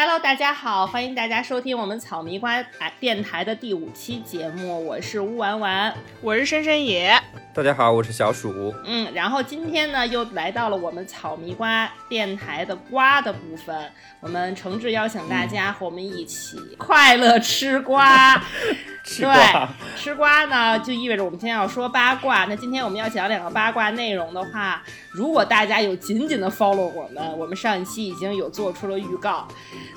Hello，大家好，欢迎大家收听我们草迷瓜电台的第五期节目，我是乌丸丸，我是深深野。大家好，我是小鼠。嗯，然后今天呢，又来到了我们草迷瓜电台的瓜的部分，我们诚挚邀请大家和我们一起快乐吃瓜。吃瓜，吃瓜呢，就意味着我们今天要说八卦。那今天我们要讲两个八卦内容的话，如果大家有紧紧的 follow 我们，我们上一期已经有做出了预告。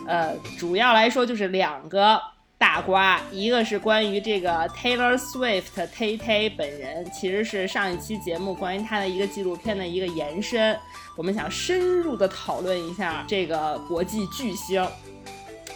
呃，主要来说就是两个大瓜，一个是关于这个 Taylor Swift Tay Tay 本人，其实是上一期节目关于他的一个纪录片的一个延伸，我们想深入的讨论一下这个国际巨星。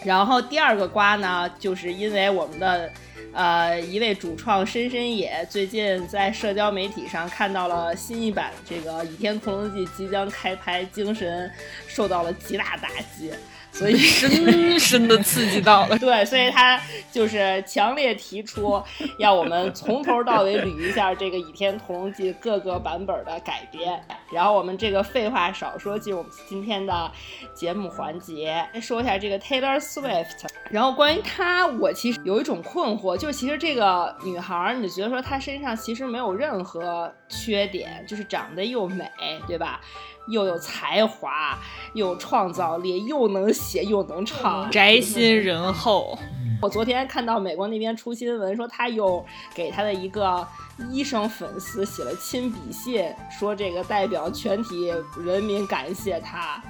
然后第二个瓜呢，就是因为我们的呃一位主创深深野最近在社交媒体上看到了新一版这个《倚天屠龙记》即将开拍，精神受到了极大打击。所以深深的刺激到了，对，所以他就是强烈提出要我们从头到尾捋一下这个《倚天屠龙记》各个版本的改编。然后我们这个废话少说，进入我们今天的节目环节，说一下这个 Taylor Swift。然后关于她，我其实有一种困惑，就是其实这个女孩，你觉得说她身上其实没有任何缺点，就是长得又美，对吧？又有才华，又有创造力，又能写又能唱，宅心仁厚。我昨天看到美国那边出新闻，说他又给他的一个医生粉丝写了亲笔信，说这个代表全体人民感谢他。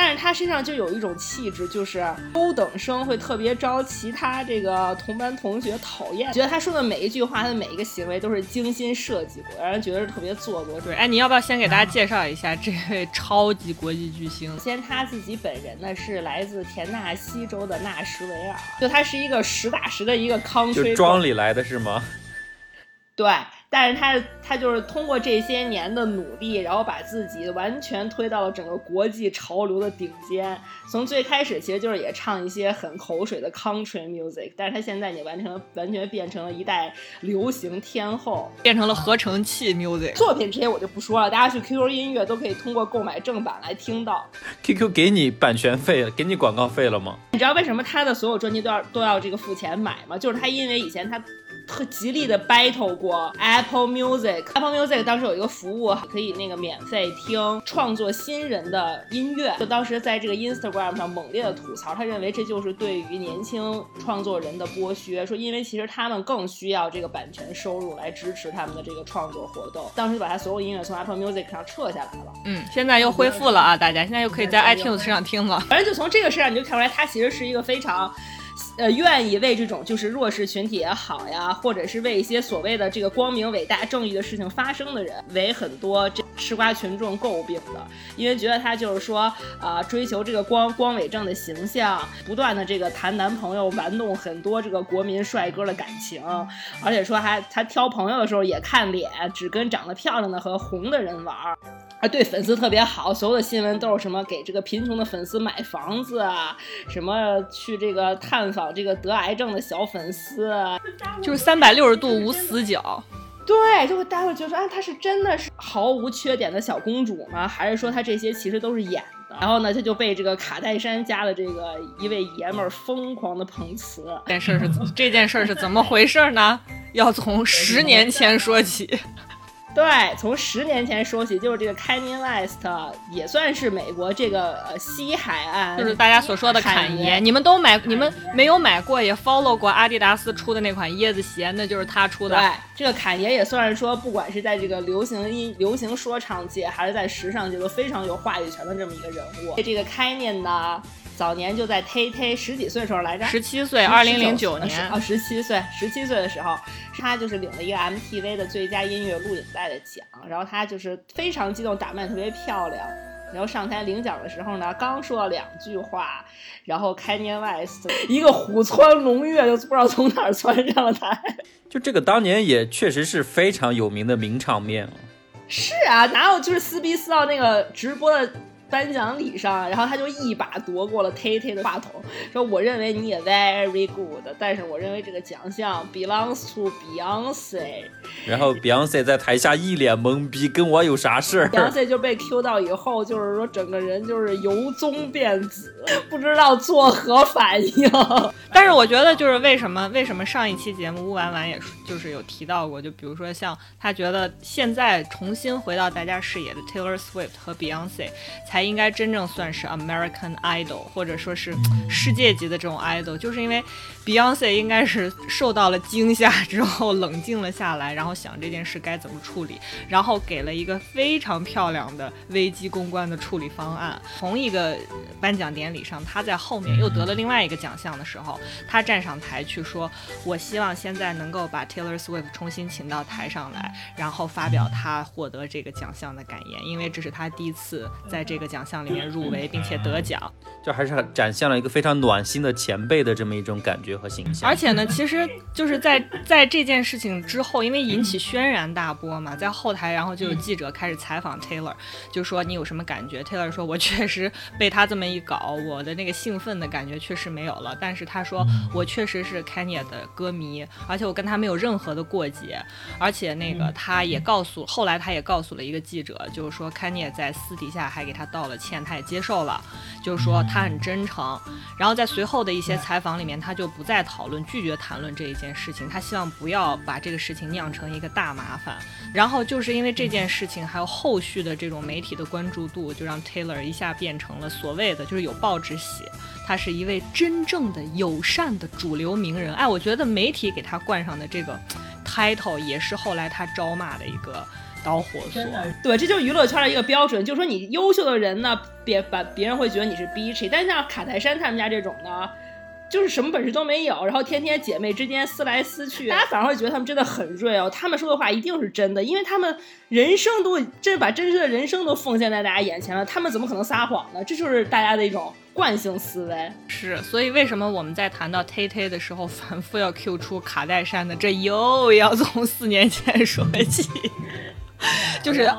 但是他身上就有一种气质，就是优等生会特别招其他这个同班同学讨厌，觉得他说的每一句话，他的每一个行为都是精心设计过，让人觉得是特别做作。对，哎，你要不要先给大家介绍一下这位超级国际巨星？先他自己本人呢是来自田纳西州的纳什维尔，就他是一个实打实的一个康吹，就庄里来的是吗？对。但是他他就是通过这些年的努力，然后把自己完全推到了整个国际潮流的顶尖。从最开始其实就是也唱一些很口水的 country music，但是他现在也完成完全变成了一代流行天后，变成了合成器 music。作品这些我就不说了，大家去 QQ 音乐都可以通过购买正版来听到。QQ 给你版权费，给你广告费了吗？你知道为什么他的所有专辑都要都要这个付钱买吗？就是他因为以前他。特极力的 battle 过 Apple Music，Apple Music 当时有一个服务可以那个免费听创作新人的音乐，就当时在这个 Instagram 上猛烈的吐槽，他认为这就是对于年轻创作人的剥削，说因为其实他们更需要这个版权收入来支持他们的这个创作活动，当时就把他所有音乐从 Apple Music 上撤下来了。嗯，现在又恢复了啊，大家现在又可以在 iTunes 上听了。反正就从这个事上你就看出来，他其实是一个非常。呃，愿意为这种就是弱势群体也好呀，或者是为一些所谓的这个光明伟大正义的事情发生的人，为很多这吃瓜群众诟病的，因为觉得他就是说，啊，追求这个光光伟正的形象，不断的这个谈男朋友，玩弄很多这个国民帅哥的感情，而且说还他挑朋友的时候也看脸，只跟长得漂亮的和红的人玩儿。啊，对粉丝特别好，所有的新闻都是什么给这个贫穷的粉丝买房子啊，什么去这个探访这个得癌症的小粉丝，就是三百六十度无死角。对，就会大家会觉得说，啊，她是真的是毫无缺点的小公主吗？还是说她这些其实都是演的？然后呢，她就被这个卡戴珊家的这个一位爷们儿疯狂的碰瓷。这件事是这件事是怎么回事呢？要从十年前说起。对，从十年前说起，就是这个 Kanye West 也算是美国这个呃西海岸，就是大家所说的侃爷。你们都买，你们没有买过也 follow 过阿迪达斯出的那款椰子鞋，那就是他出的。对，这个侃爷也算是说，不管是在这个流行音、流行说唱界，还是在时尚界，都非常有话语权的这么一个人物。这个 Kanye 呢？早年就在 Tay Tay 十几岁时候来着，十七岁，二零零九年哦，十七岁，十七岁的时候，他就是领了一个 MTV 的最佳音乐录影带的奖，然后他就是非常激动，打扮特别漂亮，然后上台领奖的时候呢，刚说了两句话，然后 Kanye West 一个虎窜龙跃，就不知道从哪儿窜上了台。就这个当年也确实是非常有名的名场面是啊，哪有就是撕逼撕到那个直播的。颁奖礼上，然后他就一把夺过了 Tay Tay 的话筒，说：“我认为你也 very good，但是我认为这个奖项 belongs to Beyonce。”然后 Beyonce 在台下一脸懵逼，跟我有啥事儿？Beyonce 就被 Q 到以后，就是说整个人就是由棕变紫，不知道作何反应。但是我觉得就是为什么为什么上一期节目乌婉婉也就是有提到过，就比如说像他觉得现在重新回到大家视野的 Taylor Swift 和 Beyonce 才应该真正算是 American Idol，或者说是世界级的这种 idol，就是因为 Beyonce 应该是受到了惊吓之后冷静了下来，然后想这件事该怎么处理，然后给了一个非常漂亮的危机公关的处理方案。同一个颁奖典礼上，他在后面又得了另外一个奖项的时候，他站上台去说：“我希望现在能够把 Taylor Swift 重新请到台上来，然后发表他获得这个奖项的感言，因为这是他第一次在这个奖项里面入围并且得奖，就还是展现了一个非常暖心的前辈的这么一种感觉和形象。而且呢，其实就是在在这件事情之后，因为引起轩然大波嘛，在后台，然后就有记者开始采访 Taylor，就说你有什么感觉？Taylor 说：“我确实被他这么一搞，我的那个兴奋的感觉确实没有了。但是他说我确实是 Kanye 的歌迷，而且我跟他没有任何的过节。而且那个他也告诉，后来他也告诉了一个记者，就是说 Kanye 在私底下还给他道了歉，他也接受了，就是说他很真诚。然后在随后的一些采访里面，他就不再讨论，拒绝谈论这一件事情。他希望不要把这个事情酿成一个大麻烦。然后就是因为这件事情，还有后续的这种媒体的关注度，就让 Taylor 一下变成了所谓的就是有报纸写，他是一位真正的友善的主流名人。哎，我觉得媒体给他冠上的这个 title 也是后来他招骂的一个导火索。对，这就是娱乐圈的一个标准，就是说你优秀的人呢，别把别人会觉得你是 bitchy，但像卡戴珊他们家这种呢。就是什么本事都没有，然后天天姐妹之间撕来撕去，大家反而会觉得他们真的很 real，他们说的话一定是真的，因为他们人生都真把真实的人生都奉献在大家眼前了，他们怎么可能撒谎呢？这就是大家的一种惯性思维。是，所以为什么我们在谈到 Tay Tay 的时候，反复要 Q 出卡戴珊的，这又要从四年前说起。就是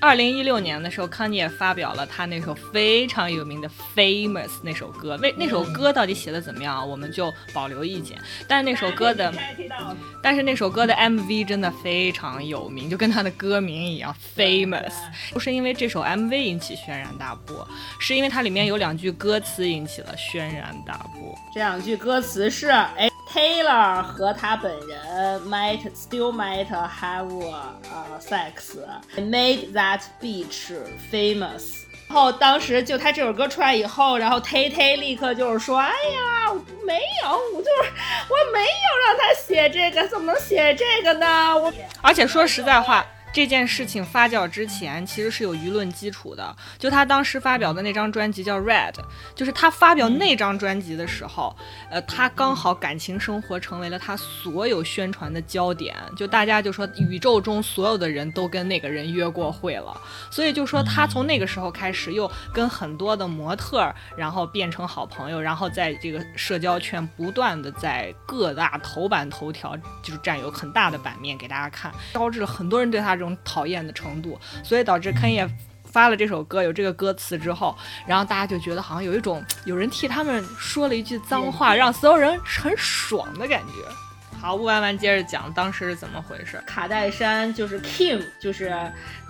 二零一六年的时候，康妮也发表了他那首非常有名的《Famous》那首歌。为那首歌到底写的怎么样，我们就保留意见。但是那首歌的，但是那首歌的 MV 真的非常有名，就跟他的歌名一样，Famous。不是因为这首 MV 引起轩然大波，是因为它里面有两句歌词引起了轩然大波。这两句歌词是：哎。Taylor 和他本人 might still might have a sex, made that beach famous。然后当时就他这首歌出来以后，然后 Tay Tay 立刻就是说：“哎呀，没有，我就是我没有让他写这个，怎么能写这个呢？我而且说实在话。”这件事情发酵之前，其实是有舆论基础的。就他当时发表的那张专辑叫《Red》，就是他发表那张专辑的时候，呃，他刚好感情生活成为了他所有宣传的焦点。就大家就说，宇宙中所有的人都跟那个人约过会了。所以就说他从那个时候开始，又跟很多的模特，然后变成好朋友，然后在这个社交圈不断的在各大头版头条，就是占有很大的版面给大家看，招致了很多人对他。这种讨厌的程度，所以导致坑也发了这首歌，有这个歌词之后，然后大家就觉得好像有一种有人替他们说了一句脏话，让所有人很爽的感觉。好，吴婉婉接着讲当时是怎么回事。卡戴珊就是 Kim，就是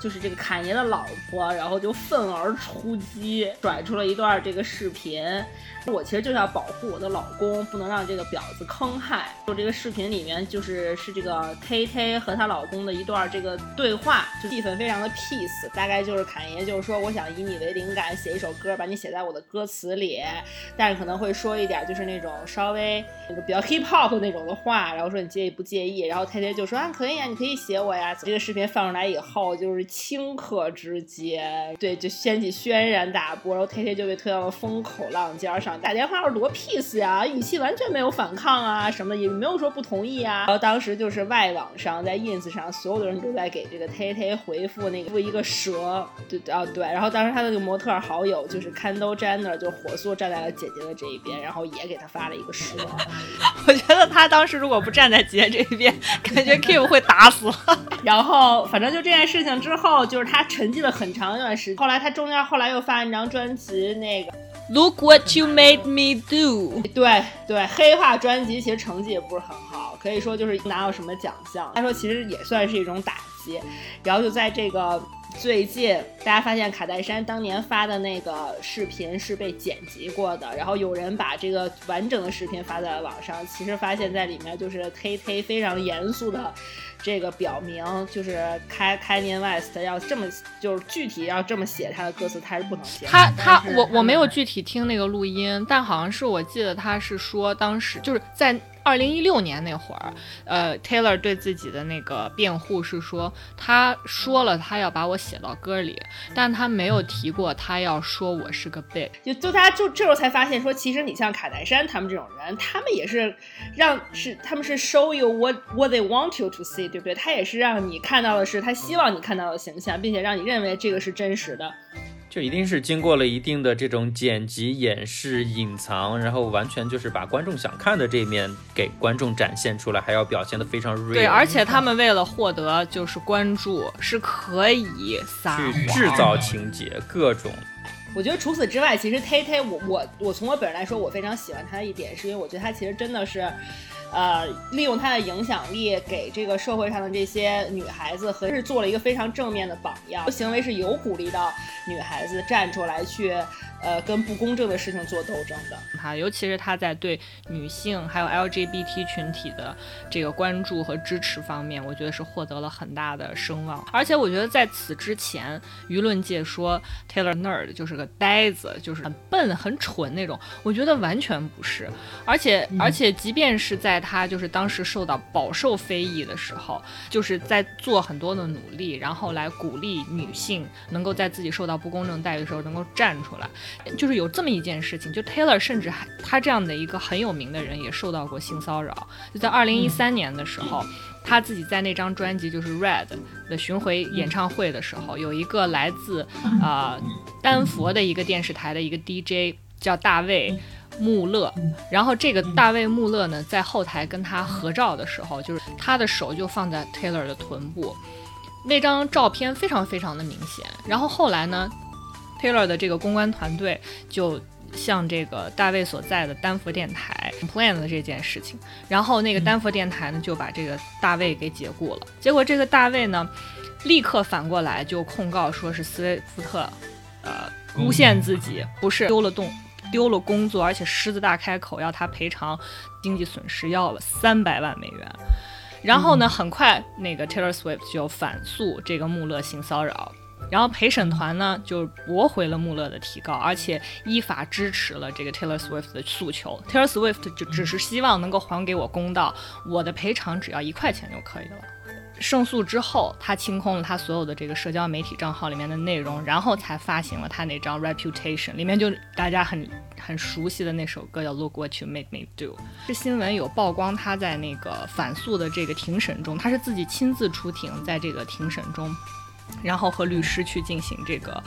就是这个侃爷的老婆，然后就愤而出击，甩出了一段这个视频。我其实就是要保护我的老公，不能让这个婊子坑害。就这个视频里面，就是是这个 KK 和她老公的一段这个对话，就气氛非常的 peace。大概就是侃爷就是说，我想以你为灵感写一首歌，把你写在我的歌词里，但是可能会说一点就是那种稍微那个比较 hip hop 那种的话，然后说你介意不介意？然后泰天就说啊可以啊，你可以写我呀。这个视频放出来以后，就是顷刻之间，对，就掀起轩然大波，然后泰天就被推到了风口浪尖上。打电话说多 peace 呀，语气完全没有反抗啊，什么的也没有说不同意啊。然后当时就是外网上在 ins 上，所有的人都在给这个泰天回复那个一个蛇，对啊对。然后当时他的那个模特好友就是 Kendall Jenner 就火速站在了姐姐的这一边，然后也给他发了一个蛇。我觉得他当时如果不不站在杰这边，感觉 Kim 会打死我。然后反正就这件事情之后，就是他沉寂了很长一段时间。后来他中间后来又发了一张专辑，那个 Look what you made me do。对对，黑化专辑其实成绩也不是很好，可以说就是拿到什么奖项。他说其实也算是一种打击。然后就在这个。最近大家发现卡戴珊当年发的那个视频是被剪辑过的，然后有人把这个完整的视频发在了网上。其实发现，在里面就是 Tay 非常严肃的这个表明，就是开开年 West 要这么就是具体要这么写他的歌词，他是不能写。他他我我没有具体听那个录音，但好像是我记得他是说当时就是在。二零一六年那会儿，呃，Taylor 对自己的那个辩护是说，他说了他要把我写到歌里，但他没有提过他要说我是个 bit。就就大家就这时候才发现说，其实你像卡戴珊他们这种人，他们也是让是他们是 show you what what they want you to see，对不对？他也是让你看到的是他希望你看到的形象，并且让你认为这个是真实的。就一定是经过了一定的这种剪辑、掩饰、隐藏，然后完全就是把观众想看的这一面给观众展现出来，还要表现的非常 real。对，而且他们为了获得就是关注，是可以撒去制造情节，各种。我觉得除此之外，其实 Tay Tay，我我我从我本人来说，我非常喜欢他的一点，是因为我觉得他其实真的是。呃，利用他的影响力，给这个社会上的这些女孩子，和是做了一个非常正面的榜样，行为是有鼓励到女孩子站出来去。呃，跟不公正的事情做斗争的他，尤其是他在对女性还有 LGBT 群体的这个关注和支持方面，我觉得是获得了很大的声望。而且我觉得在此之前，舆论界说 Taylor nerd 就是个呆子，就是很笨、很蠢那种，我觉得完全不是。而且，而且，即便是在他就是当时受到饱受非议的时候，就是在做很多的努力，然后来鼓励女性能够在自己受到不公正待遇的时候能够站出来。就是有这么一件事情，就 Taylor 甚至还他这样的一个很有名的人也受到过性骚扰。就在二零一三年的时候，他自己在那张专辑就是 Red 的巡回演唱会的时候，有一个来自啊丹佛的一个电视台的一个 DJ 叫大卫穆勒，然后这个大卫穆勒呢在后台跟他合照的时候，就是他的手就放在 Taylor 的臀部，那张照片非常非常的明显。然后后来呢？Taylor 的这个公关团队就向这个大卫所在的丹佛电台 plan 了这件事情，然后那个丹佛电台呢就把这个大卫给解雇了。结果这个大卫呢，立刻反过来就控告说是斯威夫特，呃，诬陷自己，不是丢了洞丢了工作，而且狮子大开口要他赔偿经济损失，要了三百万美元。然后呢，很快那个 Taylor Swift 就反诉这个穆勒性骚扰。然后陪审团呢就驳回了穆勒的提告，而且依法支持了这个 Taylor Swift 的诉求。Taylor Swift 就只是希望能够还给我公道，我的赔偿只要一块钱就可以了。胜诉之后，他清空了他所有的这个社交媒体账号里面的内容，然后才发行了他那张 Reputation，里面就大家很很熟悉的那首歌叫 Look What You Made Me Do。这新闻有曝光他在那个反诉的这个庭审中，他是自己亲自出庭，在这个庭审中。然后和律师去进行这个，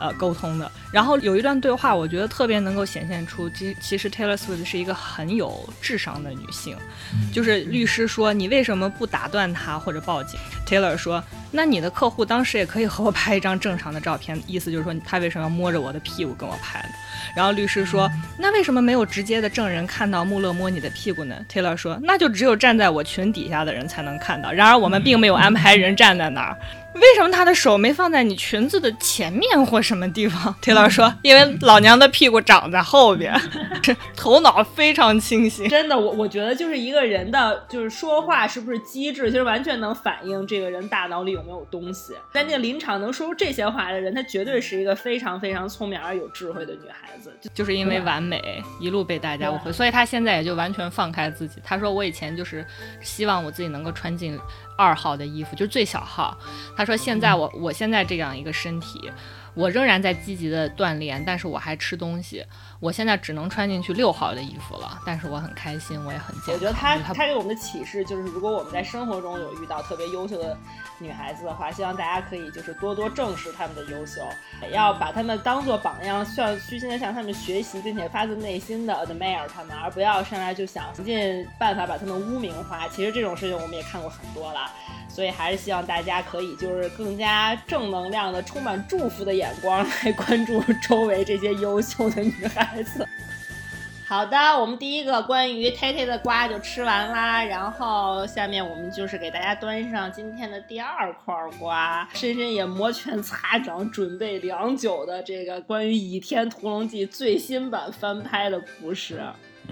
呃，沟通的。然后有一段对话，我觉得特别能够显现出，其其实 Taylor Swift 是一个很有智商的女性。就是律师说：“你为什么不打断他或者报警？”Taylor 说：“那你的客户当时也可以和我拍一张正常的照片，意思就是说他为什么要摸着我的屁股跟我拍呢？”然后律师说：“那为什么没有直接的证人看到穆勒摸你的屁股呢？”Taylor 说：“那就只有站在我裙底下的人才能看到。然而我们并没有安排人站在那儿。”为什么他的手没放在你裙子的前面或什么地方？铁老说，因为老娘的屁股长在后边，头脑非常清醒。真的，我我觉得就是一个人的，就是说话是不是机智，其实完全能反映这个人大脑里有没有东西。在那个临场能说出这些话的人，她绝对是一个非常非常聪明而有智慧的女孩子。就是因为完美，一路被大家误会，所以她现在也就完全放开自己。她说：“我以前就是希望我自己能够穿进。”二号的衣服就是最小号。她说：“现在我我现在这样一个身体，我仍然在积极的锻炼，但是我还吃东西。我现在只能穿进去六号的衣服了，但是我很开心，我也很健康。我觉得他就是他给我们的启示就是，如果我们在生活中有遇到特别优秀的女孩子的话，希望大家可以就是多多正视她们的优秀，也要把她们当做榜样，向虚心的向她们学习，并且发自内心的 admire 她们，而不要上来就想想尽办法把她们污名化。其实这种事情我们也看过很多了。所以还是希望大家可以就是更加正能量的、充满祝福的眼光来关注周围这些优秀的女孩子。好的，我们第一个关于 Tate 的瓜就吃完啦，然后下面我们就是给大家端上今天的第二块瓜，深深也摩拳擦掌准备良久的这个关于《倚天屠龙记》最新版翻拍的故事。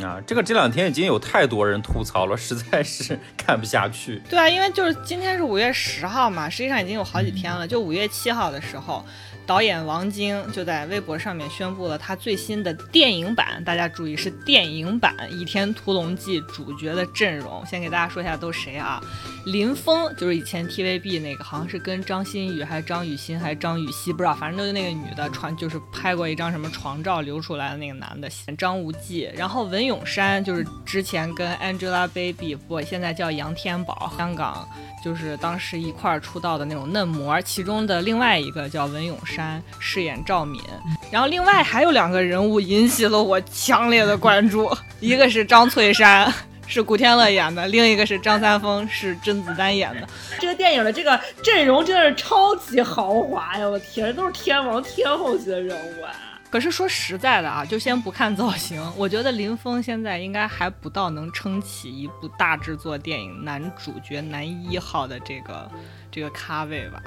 啊，这个这两天已经有太多人吐槽了，实在是 看不下去。对啊，因为就是今天是五月十号嘛，实际上已经有好几天了。就五月七号的时候，导演王晶就在微博上面宣布了他最新的电影版，大家注意是电影版《倚天屠龙记》主角的阵容。先给大家说一下都谁啊？林峰就是以前 TVB 那个，好像是跟张馨予还是张雨欣还是张雨绮，不知道，反正就是那个女的传，就是拍过一张什么床照流出来的那个男的，张无忌。然后文咏珊就是之前跟 Angelababy 不，现在叫杨天宝，香港就是当时一块儿出道的那种嫩模，其中的另外一个叫文咏珊，饰演赵敏。然后另外还有两个人物引起了我强烈的关注，一个是张翠山。是古天乐演的，另一个是张三丰，是甄子丹演的。这个电影的这个阵容真的是超级豪华呀！我天，都是天王天后级的人物啊！可是说实在的啊，就先不看造型，我觉得林峰现在应该还不到能撑起一部大制作电影男主角男一号的这个这个咖位吧。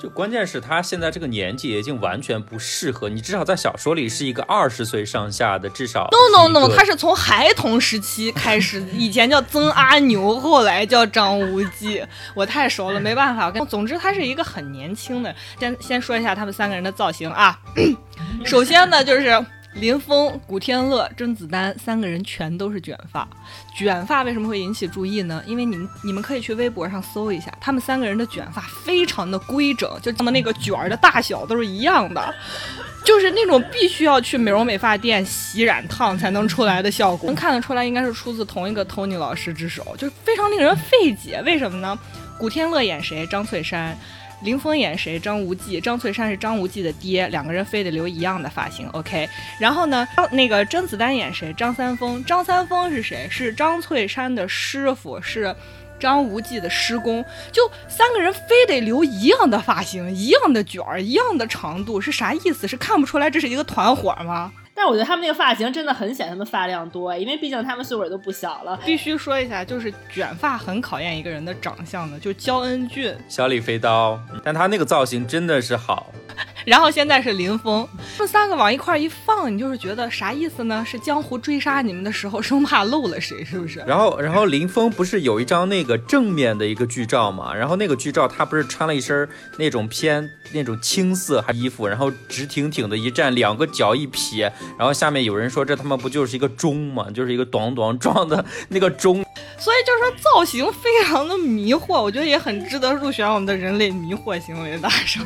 就关键是他现在这个年纪已经完全不适合你，至少在小说里是一个二十岁上下的，至少。No No No，他是从孩童时期开始，以前叫曾阿牛，后来叫张无忌，我太熟了，没办法。跟总之，他是一个很年轻的。先先说一下他们三个人的造型啊，首先呢就是。林峰、古天乐、甄子丹三个人全都是卷发，卷发为什么会引起注意呢？因为你们你们可以去微博上搜一下，他们三个人的卷发非常的规整，就他们那个卷儿的大小都是一样的，就是那种必须要去美容美发店洗染烫才能出来的效果，能看得出来应该是出自同一个 Tony 老师之手，就非常令人费解。为什么呢？古天乐演谁？张翠山。林峰演谁？张无忌。张翠山是张无忌的爹，两个人非得留一样的发型。OK，然后呢，那个甄子丹演谁？张三丰。张三丰是谁？是张翠山的师傅，是张无忌的师公。就三个人非得留一样的发型，一样的卷儿，一样的长度，是啥意思？是看不出来这是一个团伙吗？但我觉得他们那个发型真的很显他们发量多，因为毕竟他们岁数也都不小了。必须说一下，就是卷发很考验一个人的长相的，就焦恩俊、小李飞刀，但他那个造型真的是好。然后现在是林峰，这三个往一块一放，你就是觉得啥意思呢？是江湖追杀你们的时候，生怕漏了谁，是不是？然后，然后林峰不是有一张那个正面的一个剧照嘛？然后那个剧照他不是穿了一身那种偏那种青色衣服，然后直挺挺的一站，两个脚一撇。然后下面有人说这他妈不就是一个钟嘛？就是一个咚咚撞的那个钟，所以就是说造型非常的迷惑，我觉得也很值得入选我们的人类迷惑行为大赏。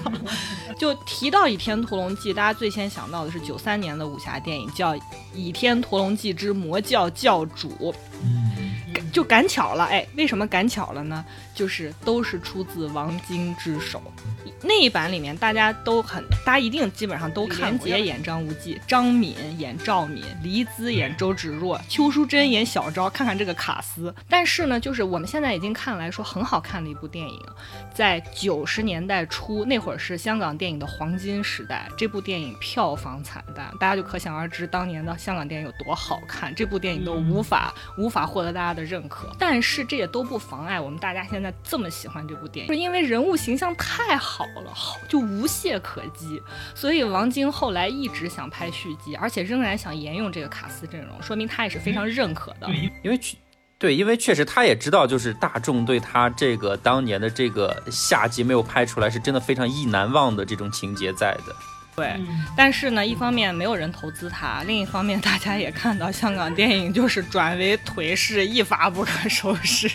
就提到《倚天屠龙记》，大家最先想到的是九三年的武侠电影，叫《倚天屠龙记之魔教教主》。就赶巧了，哎，为什么赶巧了呢？就是都是出自王晶之手。那一版里面大家都很，大家一定基本上都看。连杰演张无忌，张敏演赵敏，黎姿演周芷若，邱淑贞演小昭。看看这个卡司。但是呢，就是我们现在已经看来说很好看的一部电影，在九十年代初那会儿是香港电影的黄金时代。这部电影票房惨淡，大家就可想而知当年的香港电影有多好看。这部电影都无法无法获得大家的认可。但是这也都不妨碍我们大家现在。这么喜欢这部电影，是因为人物形象太好了，好就无懈可击。所以王晶后来一直想拍续集，而且仍然想沿用这个卡斯阵容，说明他也是非常认可的。因为确对，因为确实他也知道，就是大众对他这个当年的这个下集没有拍出来，是真的非常意难忘的这种情节在的。对，但是呢，一方面没有人投资他，另一方面大家也看到香港电影就是转为颓势，一发不可收拾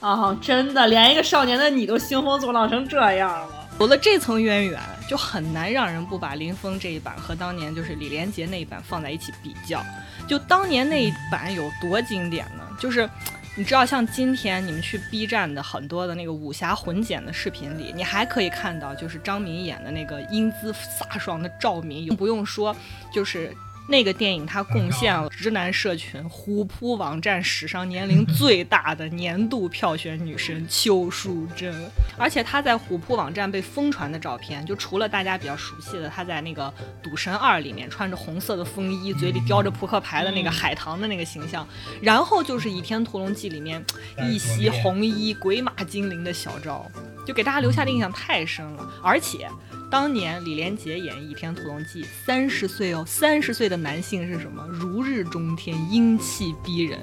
啊！真的，连一个少年的你都兴风作浪成这样了。有了这层渊源，就很难让人不把林峰这一版和当年就是李连杰那一版放在一起比较。就当年那一版有多经典呢？就是你知道，像今天你们去 B 站的很多的那个武侠混剪的视频里，你还可以看到，就是张敏演的那个英姿飒爽的赵敏，不用说，就是。那个电影它贡献了直男社群虎扑网站史上年龄最大的年度票选女神邱淑贞，而且她在虎扑网站被疯传的照片，就除了大家比较熟悉的她在那个《赌神二》里面穿着红色的风衣，嘴里叼着扑克牌的那个海棠的那个形象，然后就是《倚天屠龙记》里面一袭红衣鬼马精灵的小昭，就给大家留下的印象太深了，而且。当年李连杰演《倚天屠龙记》，三十岁哦，三十岁的男性是什么？如日中天，英气逼人。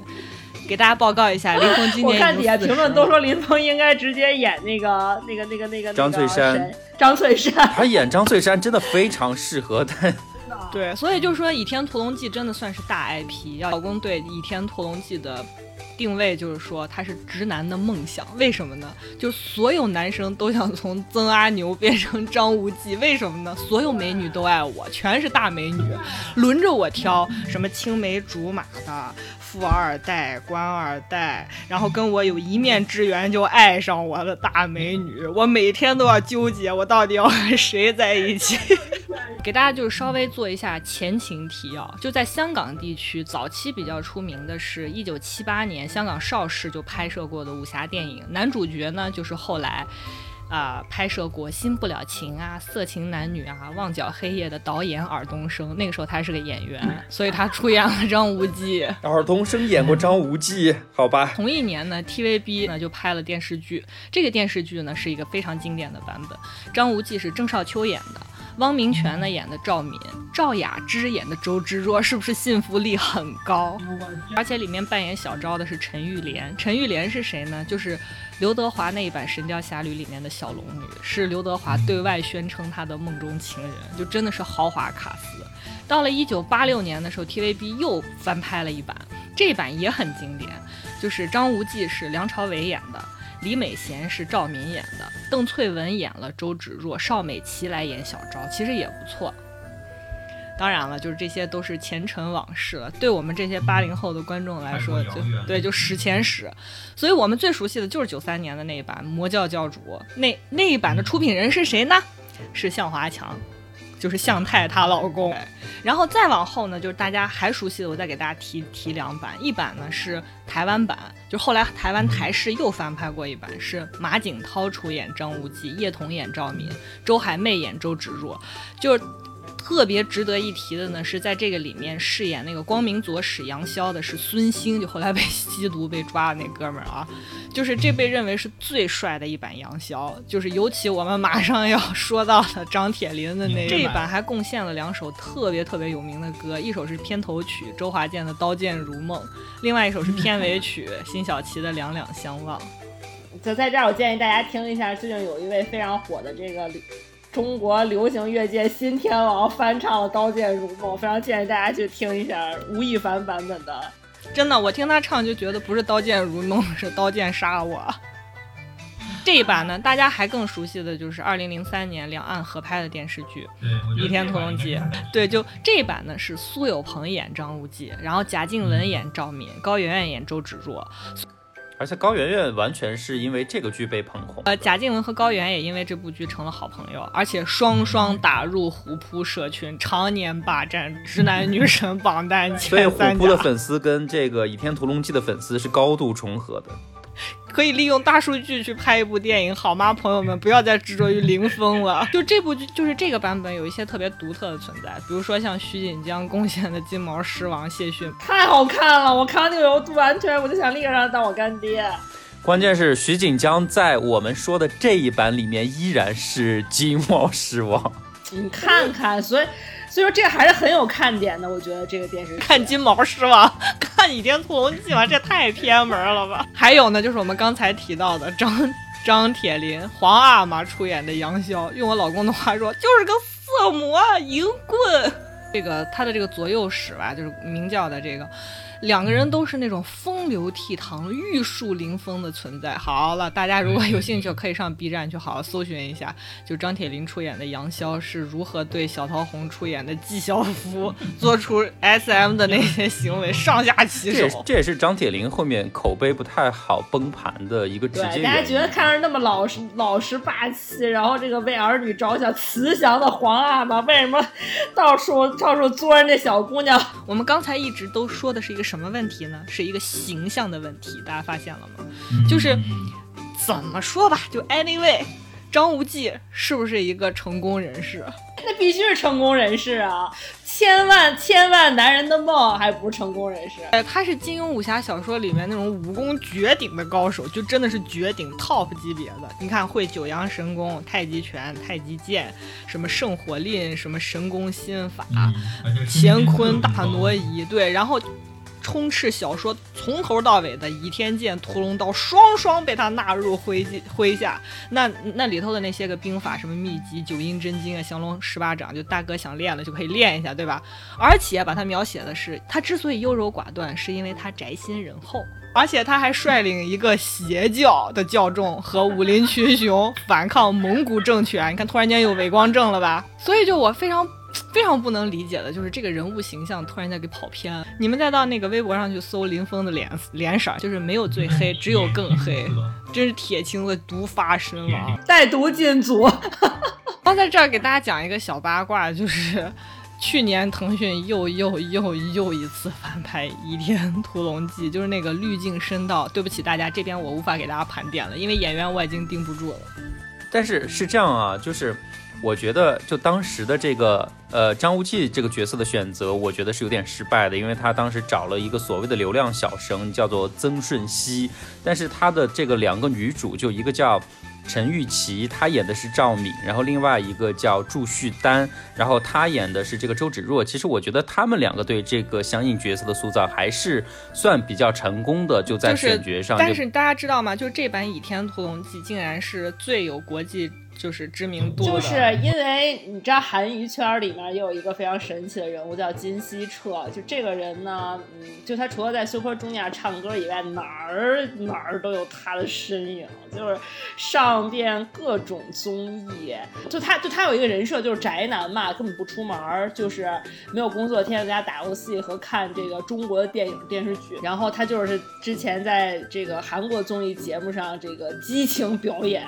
给大家报告一下，林峰今年 我看底下评论都说林峰应该直接演那个、那个、那个、那个张翠山。张翠山，他演张翠山真的非常适合，他对，所以就说《倚天屠龙记》真的算是大 IP。要老公对《倚天屠龙记》的。定位就是说他是直男的梦想，为什么呢？就所有男生都想从曾阿牛变成张无忌，为什么呢？所有美女都爱我，全是大美女，轮着我挑，什么青梅竹马的富二代、官二代，然后跟我有一面之缘就爱上我的大美女，我每天都要纠结，我到底要和谁在一起。给大家就是稍微做一下前情提要，就在香港地区早期比较出名的是一九七八年香港邵氏就拍摄过的武侠电影，男主角呢就是后来，啊拍摄过《新不了情》啊《色情男女》啊《旺角黑夜》的导演尔冬升，那个时候他是个演员，所以他出演了张无忌。尔冬升演过张无忌，好吧。同一年呢，TVB 呢就拍了电视剧，这个电视剧呢是一个非常经典的版本，张无忌是郑少秋演的。汪明荃呢演的赵敏，赵雅芝演的周芷若，是不是信服力很高？而且里面扮演小昭的是陈玉莲，陈玉莲是谁呢？就是刘德华那一版《神雕侠侣》里面的小龙女，是刘德华对外宣称他的梦中情人，就真的是豪华卡司。到了一九八六年的时候，TVB 又翻拍了一版，这版也很经典，就是张无忌是梁朝伟演的。李美贤是赵敏演的，邓萃雯演了周芷若，邵美琪来演小昭，其实也不错。当然了，就是这些都是前尘往事了，对我们这些八零后的观众来说，就对就史前史。所以我们最熟悉的就是九三年的那一版《魔教教主》，那那一版的出品人是谁呢？是向华强。就是向太她老公，然后再往后呢，就是大家还熟悉的，我再给大家提提两版，一版呢是台湾版，就后来台湾台视又翻拍过一版，是马景涛出演张无忌，叶童演赵敏，周海媚演周芷若，就是。特别值得一提的呢，是在这个里面饰演那个光明左使杨逍的是孙兴，就后来被吸毒被抓的那哥们儿啊，就是这被认为是最帅的一版杨逍，就是尤其我们马上要说到的张铁林的那这一版还贡献了两首特别特别有名的歌，一首是片头曲周华健的《刀剑如梦》，另外一首是片尾曲 辛晓琪的《两两相望》。就在这儿，我建议大家听一下，最近有一位非常火的这个。中国流行乐界新天王翻唱了《刀剑如梦》，非常建议大家去听一下吴亦凡版本的。真的，我听他唱就觉得不是《刀剑如梦》，是《刀剑杀我》。这一版呢，大家还更熟悉的就是二零零三年两岸合拍的电视剧《倚天屠龙记》。对，就这一版呢是苏有朋演张无忌，然后贾静雯演赵敏，高圆圆演周芷若。而且高圆圆完全是因为这个剧被捧红，呃，贾静雯和高圆也因为这部剧成了好朋友，而且双双打入虎扑社群，常年霸占直男女神榜单前所以虎扑的粉丝跟这个《倚天屠龙记》的粉丝是高度重合的。可以利用大数据去拍一部电影，好吗，朋友们？不要再执着于零分了。就这部剧，就是这个版本有一些特别独特的存在，比如说像徐锦江贡献的金毛狮王谢逊，太好看了！我看完那个我，完全我就想立刻让他当我干爹。关键是徐锦江在我们说的这一版里面依然是金毛狮王，你看看，所以。所以说这个还是很有看点的，我觉得这个电视看金毛狮王，看倚天屠龙记嘛，这太偏门了吧？还有呢，就是我们刚才提到的张张铁林、皇阿玛出演的杨逍，用我老公的话说，就是个色魔淫棍。这个他的这个左右使吧，就是明教的这个两个人都是那种风流倜傥、玉树临风的存在。好了，大家如果有兴趣，可以上 B 站去好好搜寻一下，就张铁林出演的杨逍是如何对小桃红出演的纪晓芙 做出 SM 的那些行为，上下其手。这也是张铁林后面口碑不太好崩盘的一个直对，接大家觉得。看着那么老实、老实霸气，然后这个为儿女着想、慈祥的皇阿玛，为什么到处到处作人这小姑娘？我们刚才一直都说的是一个什么问题呢？是一个形象的问题，大家发现了吗？就是怎么说吧，就 anyway，张无忌是不是一个成功人士？那必须是成功人士啊！千万千万男人的梦，还不是成功人士？哎，他是金庸武侠小说里面那种武功绝顶的高手，就真的是绝顶 top 级别的。你看，会九阳神功、太极拳、太极剑，什么圣火令，什么神功心法，乾坤大挪移，对，然后充斥小说从头到尾的倚天剑、屠龙刀，双双被他纳入麾麾下。那那里头的那些个兵法，什么秘籍、九阴真经啊、降龙十八掌，就大哥想练了就可以练一下，对吧？而且把他描写的是，他之所以优柔寡断，是因为他宅心仁厚。而且他还率领一个邪教的教众和武林群雄反抗蒙古政权。你看，突然间有伪光正了吧？所以就我非常非常不能理解的就是这个人物形象突然间给跑偏了。你们再到那个微博上去搜林峰的脸脸色，就是没有最黑，只有更黑，真是铁青的毒发身亡。带毒进组，然后在这儿给大家讲一个小八卦，就是去年腾讯又又又又一次翻拍《倚天屠龙记》，就是那个滤镜深到，对不起大家，这边我无法给大家盘点了，因为演员我已经盯不住了。但是是这样啊，就是我觉得就当时的这个呃张无忌这个角色的选择，我觉得是有点失败的，因为他当时找了一个所谓的流量小生，叫做曾舜晞，但是他的这个两个女主，就一个叫。陈钰琪，她演的是赵敏，然后另外一个叫祝绪丹，然后她演的是这个周芷若。其实我觉得他们两个对这个相应角色的塑造还是算比较成功的，就在选角上。但是大家知道吗？就这版《倚天屠龙记》竟然是最有国际就是知名度，就是因为你知道韩娱圈里面也有一个非常神奇的人物叫金希澈，就这个人呢，嗯，就他除了在 Super Junior 唱歌以外，哪儿哪儿都有他的身影，就是上遍各种综艺。就他就他有一个人设就是宅男嘛，根本不出门儿，就是没有工作，天天在家打游戏和看这个中国的电影电视剧。然后他就是之前在这个韩国综艺节目上这个激情表演。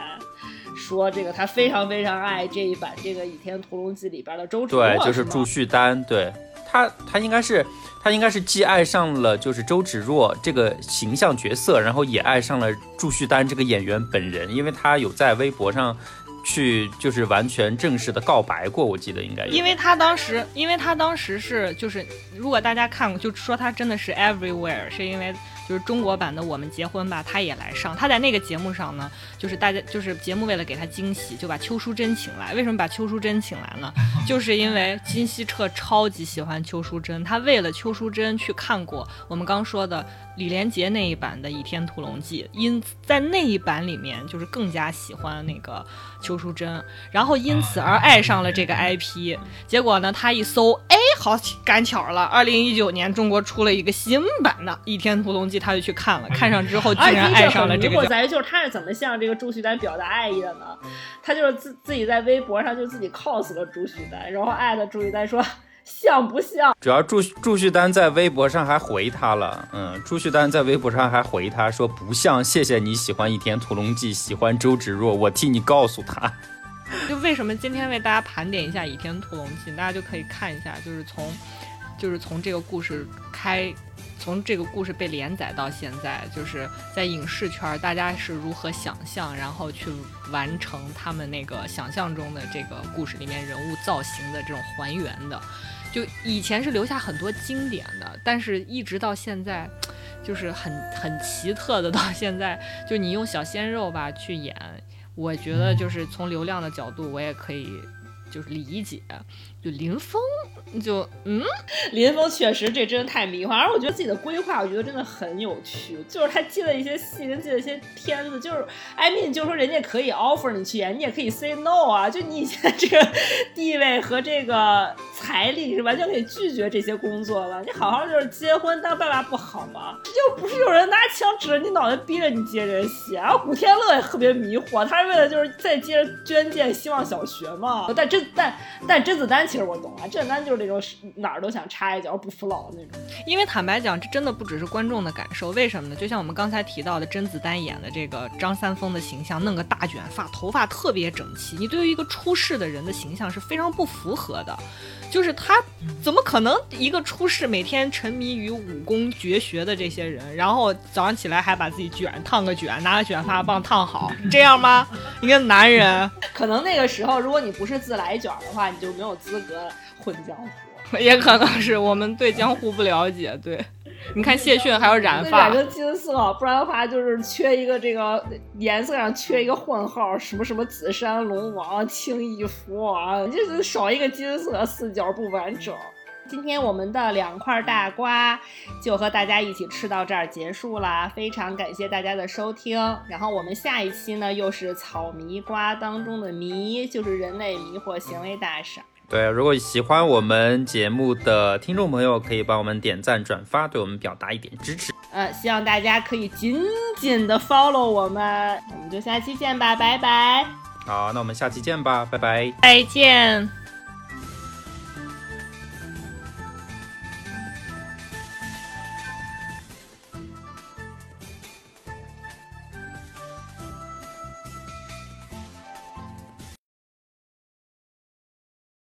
说这个他非常非常爱这一版这个《倚天屠龙记》里边的周芷若，对，就是吗祝绪丹，对他，他应该是他应该是既爱上了就是周芷若这个形象角色，然后也爱上了祝绪丹这个演员本人，因为他有在微博上去就是完全正式的告白过，我记得应该有。因为他当时，因为他当时是就是，如果大家看过，就说他真的是 everywhere，是因为就是中国版的《我们结婚吧》，他也来上。他在那个节目上呢，就是大家就是节目为了给他惊喜，就把邱淑贞请来。为什么把邱淑贞请来呢？就是因为金希澈超级喜欢邱淑贞，他为了邱淑贞去看过我们刚说的李连杰那一版的《倚天屠龙记》，因此在那一版里面就是更加喜欢那个邱淑贞，然后因此而爱上了这个 IP。结果呢，他一搜，哎，好赶巧了，二零一九年中国出了一个新版的《倚天屠龙记》，他就去看了，看上之后竟然爱上了这个在于，就是他是怎么向这个朱旭丹表达爱意的呢？他就是自自己在微博上就自己 cos 了朱旭丹，然后艾特朱旭丹说像不像？主要祝祝绪丹在微博上还回他了，嗯，祝绪丹在微博上还回他说不像，谢谢你喜欢《倚天屠龙记》，喜欢周芷若，我替你告诉他。就为什么今天为大家盘点一下《倚天屠龙记》，大家就可以看一下，就是从，就是从这个故事开，从这个故事被连载到现在，就是在影视圈儿大家是如何想象，然后去完成他们那个想象中的这个故事里面人物造型的这种还原的。就以前是留下很多经典的，但是一直到现在，就是很很奇特的，到现在就你用小鲜肉吧去演。我觉得就是从流量的角度，我也可以就是理解。就林峰，就嗯，林峰确实这真的太迷幻，而我觉得自己的规划，我觉得真的很有趣。就是他接了一些戏，跟接了一些片子，就是艾米，就是说人家可以 offer 你去演，你也可以 say no 啊。就你以前这个地位和这个财力你是完全可以拒绝这些工作了。你好好就是结婚当爸爸不好吗？又不是有人拿枪指着你脑袋逼着你接这些戏。然后古天乐也特别迷惑，他是为了就是再接着捐建希望小学嘛。但甄但但甄子丹。其实我懂啊，甄子丹就是那种哪儿都想插一脚不服老的那种。因为坦白讲，这真的不只是观众的感受。为什么呢？就像我们刚才提到的，甄子丹演的这个张三丰的形象，弄个大卷发，头发特别整齐。你对于一个出世的人的形象是非常不符合的。就是他怎么可能一个出世每天沉迷于武功绝学的这些人，然后早上起来还把自己卷烫个卷，拿个卷发棒烫好，这样吗？一个男人，可能那个时候如果你不是自来卷的话，你就没有资格混江湖。也可能是我们对江湖不了解，对。你看谢逊还要染发，染个金色，不然的话就是缺一个这个颜色上缺一个混号，什么什么紫山龙王、青翼蝠啊，就是少一个金色，四角不完整。今天我们的两块大瓜就和大家一起吃到这儿结束啦，非常感谢大家的收听。然后我们下一期呢，又是草迷瓜当中的迷，就是人类迷惑行为大赏。对，如果喜欢我们节目的听众朋友，可以帮我们点赞、转发，对我们表达一点支持。呃，希望大家可以紧紧的 follow 我们，我们就下期见吧，拜拜。好，那我们下期见吧，拜拜，再见。